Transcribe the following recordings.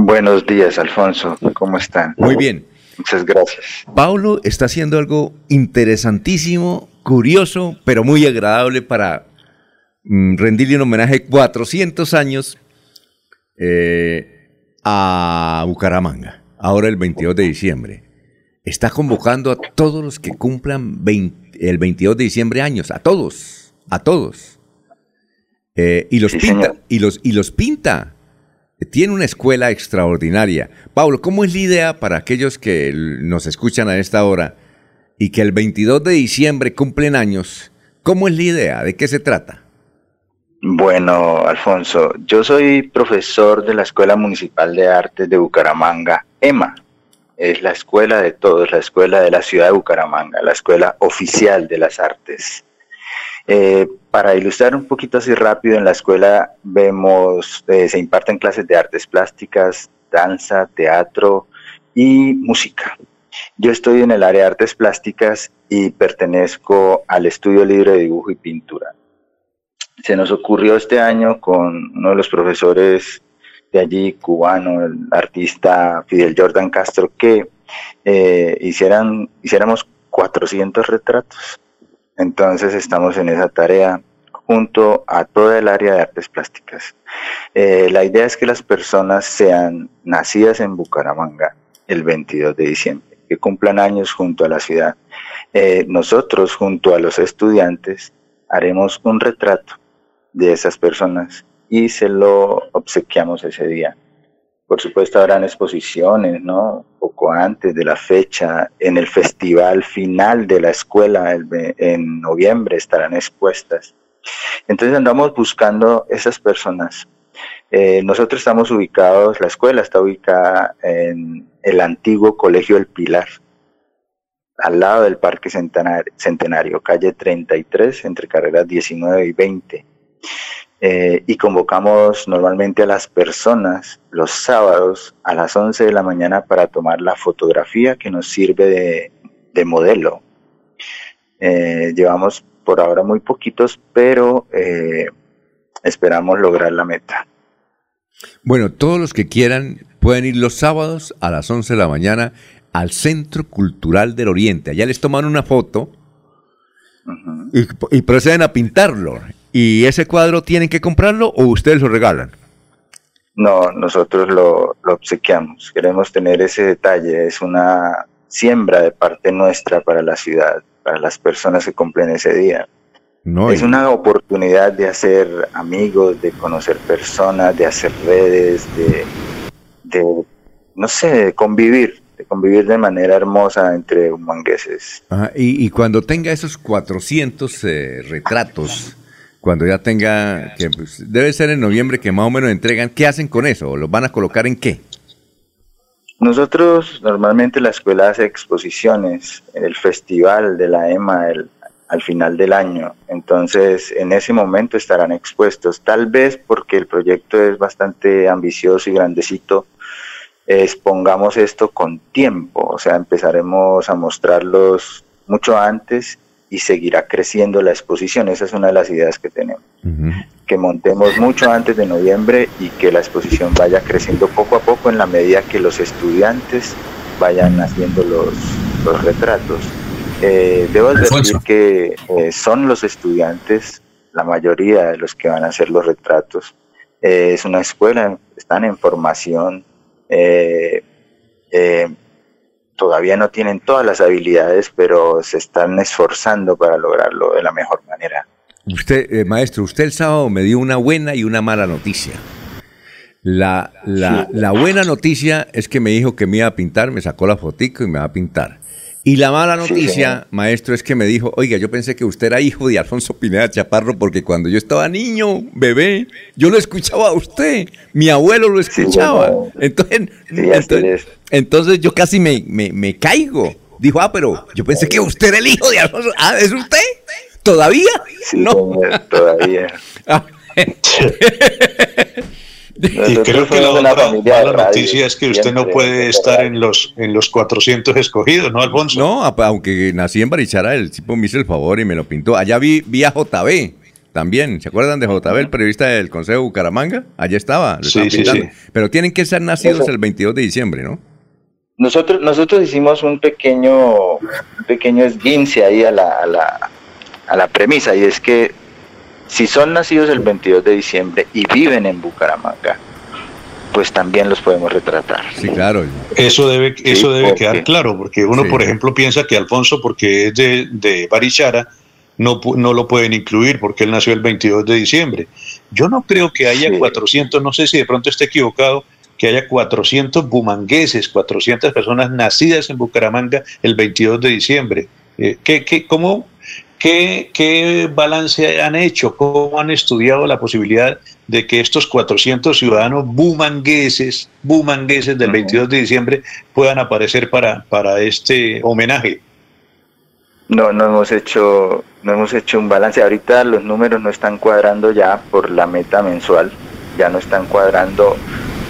Buenos días, Alfonso. ¿Cómo están? Muy bien. Muchas gracias. Paulo está haciendo algo interesantísimo, curioso, pero muy agradable para mm, rendirle un homenaje 400 años eh, a Bucaramanga, ahora el 22 de diciembre. Está convocando a todos los que cumplan el 22 de diciembre años, a todos, a todos. Eh, y los pinta, y los, y los pinta tiene una escuela extraordinaria. Pablo, ¿cómo es la idea para aquellos que nos escuchan a esta hora y que el 22 de diciembre cumplen años? ¿Cómo es la idea? ¿De qué se trata? Bueno, Alfonso, yo soy profesor de la Escuela Municipal de Artes de Bucaramanga, EMA. Es la escuela de todos, la escuela de la ciudad de Bucaramanga, la escuela oficial de las artes. Eh, para ilustrar un poquito así rápido, en la escuela vemos, eh, se imparten clases de artes plásticas, danza, teatro y música. Yo estoy en el área de artes plásticas y pertenezco al estudio libre de dibujo y pintura. Se nos ocurrió este año con uno de los profesores de allí, cubano, el artista Fidel Jordan Castro, que eh, hicieran, hiciéramos 400 retratos entonces estamos en esa tarea junto a toda el área de artes plásticas. Eh, la idea es que las personas sean nacidas en Bucaramanga el 22 de diciembre, que cumplan años junto a la ciudad. Eh, nosotros, junto a los estudiantes, haremos un retrato de esas personas y se lo obsequiamos ese día. Por supuesto habrán exposiciones, ¿no? Poco antes de la fecha, en el festival final de la escuela, en noviembre estarán expuestas. Entonces andamos buscando esas personas. Eh, nosotros estamos ubicados, la escuela está ubicada en el antiguo Colegio El Pilar, al lado del Parque Centenario, Centenario calle 33, entre carreras 19 y 20. Eh, y convocamos normalmente a las personas los sábados a las 11 de la mañana para tomar la fotografía que nos sirve de, modelo. Eh, llevamos por ahora muy poquitos, pero eh, esperamos lograr la meta. Bueno, todos los que quieran pueden ir los sábados a las 11 de la mañana al Centro Cultural del Oriente. Allá les toman una foto y, proceden a pintarlo. ¿Y ese cuadro tienen que comprarlo o ustedes lo regalan? No, nosotros lo, obsequiamos. Queremos tener ese detalle. Es una siembra de parte nuestra para la ciudad, para las personas que cumplen ese día. No, es una oportunidad de hacer amigos, de conocer personas, de hacer redes, de, de no sé, de convivir de convivir de manera hermosa entre humangueses. y, cuando tenga esos 400 eh, retratos, cuando ya tenga, que pues, debe ser en noviembre que más o menos entregan, ¿qué hacen con eso? ¿Los van a colocar en qué? Nosotros normalmente la escuela hace exposiciones en el festival de la EMA al final del año, entonces en ese momento estarán expuestos, tal vez porque el proyecto es bastante ambicioso y grandecito, expongamos esto con tiempo, o sea, empezaremos a mostrarlos mucho antes y seguirá creciendo la exposición. Esa es una de las ideas que tenemos. Que montemos mucho antes de noviembre y que la exposición vaya creciendo poco a poco en la medida que los estudiantes vayan haciendo los, los retratos. Eh, debo decir que eh, son los estudiantes, la mayoría de los que van a hacer los retratos. Eh, es una escuela, están en formación, eh, todavía no tienen todas las habilidades, pero se están esforzando para lograrlo de la mejor manera. Usted, eh, maestro, usted el sábado me dio una buena y una mala noticia. La, la, la, buena noticia es que me dijo que me iba a pintar, me sacó la fotico y me va a pintar. Y la mala noticia, maestro, es que me dijo, oiga, yo pensé que usted era hijo de Alfonso Pineda Chaparro porque cuando yo estaba niño, bebé, yo lo escuchaba a usted, mi abuelo lo escuchaba. entonces, entonces, yo casi me, me, caigo. Dijo, ah, pero yo pensé que usted era el hijo de Alfonso. Ah, ¿es usted? ¿Todavía? no. todavía. Y creo que la otra noticia es que usted no puede estar en los en los 400 escogidos, ¿no, Alfonso? No, aunque nací en Barichara, el tipo me hizo el favor y me lo pintó. Allá vi, vi a JB, también. ¿Se acuerdan de JB, el periodista del Consejo de Bucaramanga? Allí estaba. Sí, sí, sí. Pero tienen que ser nacidos el 22 de diciembre, ¿no? Nosotros, nosotros hicimos un pequeño, un pequeño esguince ahí a la, a, la, a la premisa, y es que si son nacidos el 22 de diciembre y viven en Bucaramanga, pues también los podemos retratar. Sí, claro. Eso debe, eso debe quedar claro, porque uno, por ejemplo, piensa que Alfonso, porque es de, de Barichara, no, no lo pueden incluir porque él nació el 22 de diciembre. Yo no creo que haya 400, no sé si de pronto esté equivocado, que haya 400 bumangueses, 400 personas nacidas en Bucaramanga el 22 de diciembre. Eh, ¿qué, qué, cómo, qué, ¿Qué balance han hecho? ¿Cómo han estudiado la posibilidad de que estos 400 ciudadanos bumangueses, bumangueses del 22 de diciembre puedan aparecer para, para este homenaje? No, no hemos hecho, no hemos hecho un balance. Ahorita los números no están cuadrando ya por la meta mensual, ya no están cuadrando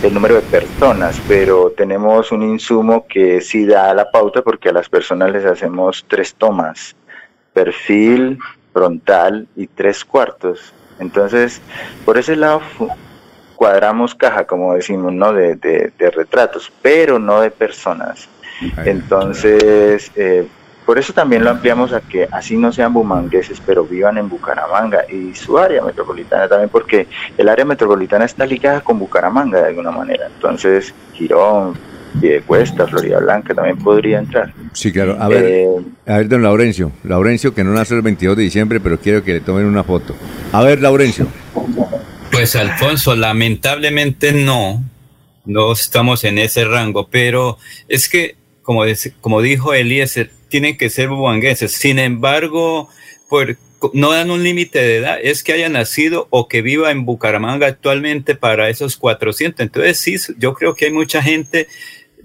el número de personas, pero tenemos un insumo que sí da la pauta porque a las personas les hacemos tres tomas, perfil, frontal y tres cuartos. Entonces, por ese lado cuadramos caja, como decimos, ¿no? De, de, retratos, pero no de personas. Entonces, eh, por eso también lo ampliamos a que así no sean bumangueses, pero vivan en Bucaramanga y su área metropolitana también, porque el área metropolitana está ligada con Bucaramanga de alguna manera. Entonces, Girón, Cuesta, Florida Blanca también podría entrar. Sí, claro. A ver, eh, a ver, don Laurencio. Laurencio, que no nace el 22 de diciembre, pero quiero que le tomen una foto. A ver, Laurencio. Pues, Alfonso, lamentablemente no. No estamos en ese rango, pero es que, como, como dijo Eliezer, tienen que ser bubangueses. Sin embargo, por, no dan un límite de edad, es que haya nacido o que viva en Bucaramanga actualmente para esos 400. Entonces, sí, yo creo que hay mucha gente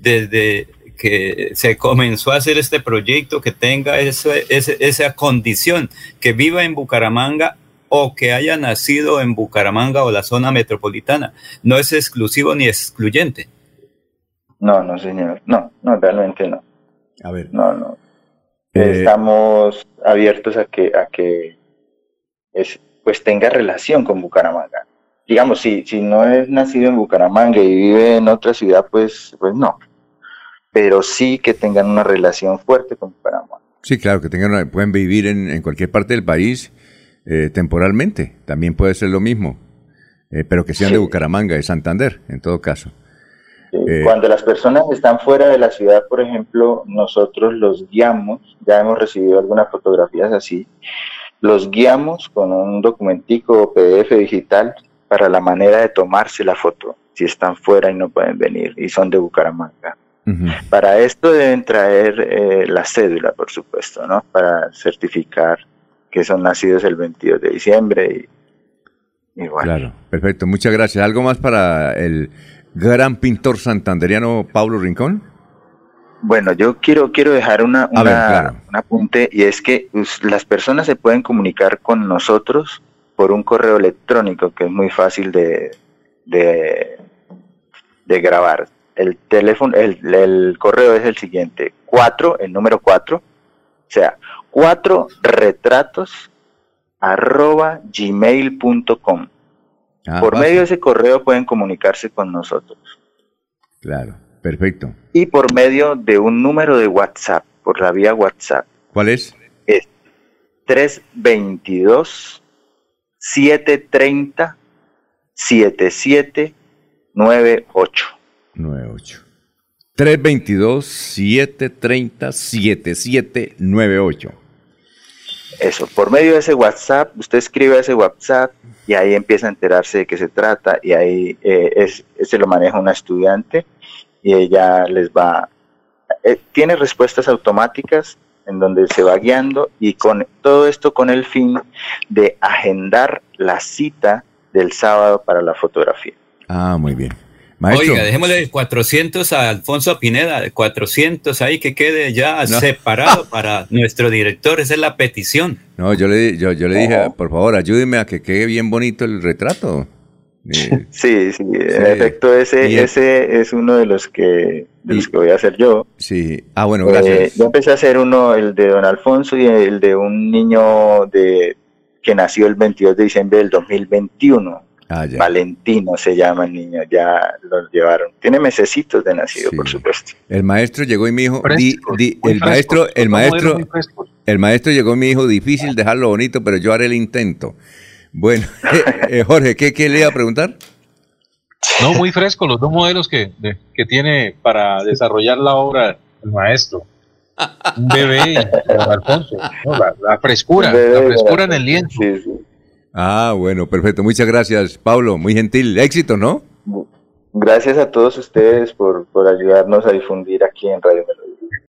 desde que se comenzó a hacer este proyecto que tenga esa condición, que viva en Bucaramanga o que haya nacido en Bucaramanga o la zona metropolitana. No es exclusivo ni excluyente. No, no, señor. No, no, realmente no. A ver. No, no. Eh, Estamos abiertos a que, a que es, pues tenga relación con Bucaramanga. Digamos, si, si no es nacido en Bucaramanga y vive en otra ciudad, pues, pues no. Pero sí que tengan una relación fuerte con Bucaramanga. Sí, claro, que tengan pueden vivir en, en cualquier parte del país eh, temporalmente. También puede ser lo mismo. Eh, pero que sean de Bucaramanga, de Santander, en todo caso. Eh, Cuando las personas están fuera de la ciudad, por ejemplo, nosotros los guiamos, ya hemos recibido algunas fotografías así, los guiamos con un documentico PDF digital para la manera de tomarse la foto, si están fuera y no pueden venir y son de Bucaramanga. Para esto deben traer eh, la cédula, por supuesto, ¿no? Para certificar que son nacidos el 22 de diciembre y, Claro, perfecto. Muchas gracias. ¿Algo más para el gran pintor santanderiano Pablo Rincón? Bueno, yo quiero, quiero dejar una, una un apunte y es que pues, las personas se pueden comunicar con nosotros por un correo electrónico que es muy fácil de, de, grabar. El teléfono, el, el, correo es el siguiente, 4, el número 4, o sea, 4 retratos arroba gmail.com. Ah, por medio de ese correo pueden comunicarse con nosotros. Claro, perfecto. Y por medio de un número de WhatsApp, por la vía WhatsApp. ¿Cuál es? Es 322 730 7798. 98. 322 730 7798. Eso, por medio de ese WhatsApp, usted escribe a ese WhatsApp y ahí empieza a enterarse de qué se trata y ahí eh, es, se lo maneja una estudiante y ella les va, eh, tiene respuestas automáticas en donde se va guiando y con todo esto con el fin de agendar la cita del sábado para la fotografía. Ah, muy bien. Oiga, dejémosle 400 a Alfonso Pineda, 400 ahí que quede ya separado para nuestro director, esa es la petición. No, yo le, yo, yo le dije, por favor, ayúdeme a que quede bien bonito el retrato. Sí, sí, en efecto ese, ese es uno de los que de los que voy a hacer yo. Sí, ah bueno, gracias. Eh, yo empecé a hacer uno, el de don Alfonso y el de un niño de que nació el 22 de diciembre del 2021. Ah, Valentino se llama el niño, ya lo llevaron. Tiene mesecitos de nacido, por supuesto. El maestro llegó y me dijo, el maestro, el maestro, el maestro llegó y me dijo, difícil dejarlo bonito, pero yo haré el intento. Bueno, eh, Jorge, ¿qué, ¿qué, le iba a preguntar? No, muy fresco, los dos modelos que, que tiene para desarrollar la obra el maestro. Un bebé y Alfonso, la, frescura, la frescura en el lienzo. Ah, bueno, perfecto. Muchas gracias, Pablo. Muy gentil. Éxito, ¿no? Gracias a todos ustedes por, por ayudarnos a difundir aquí en Radio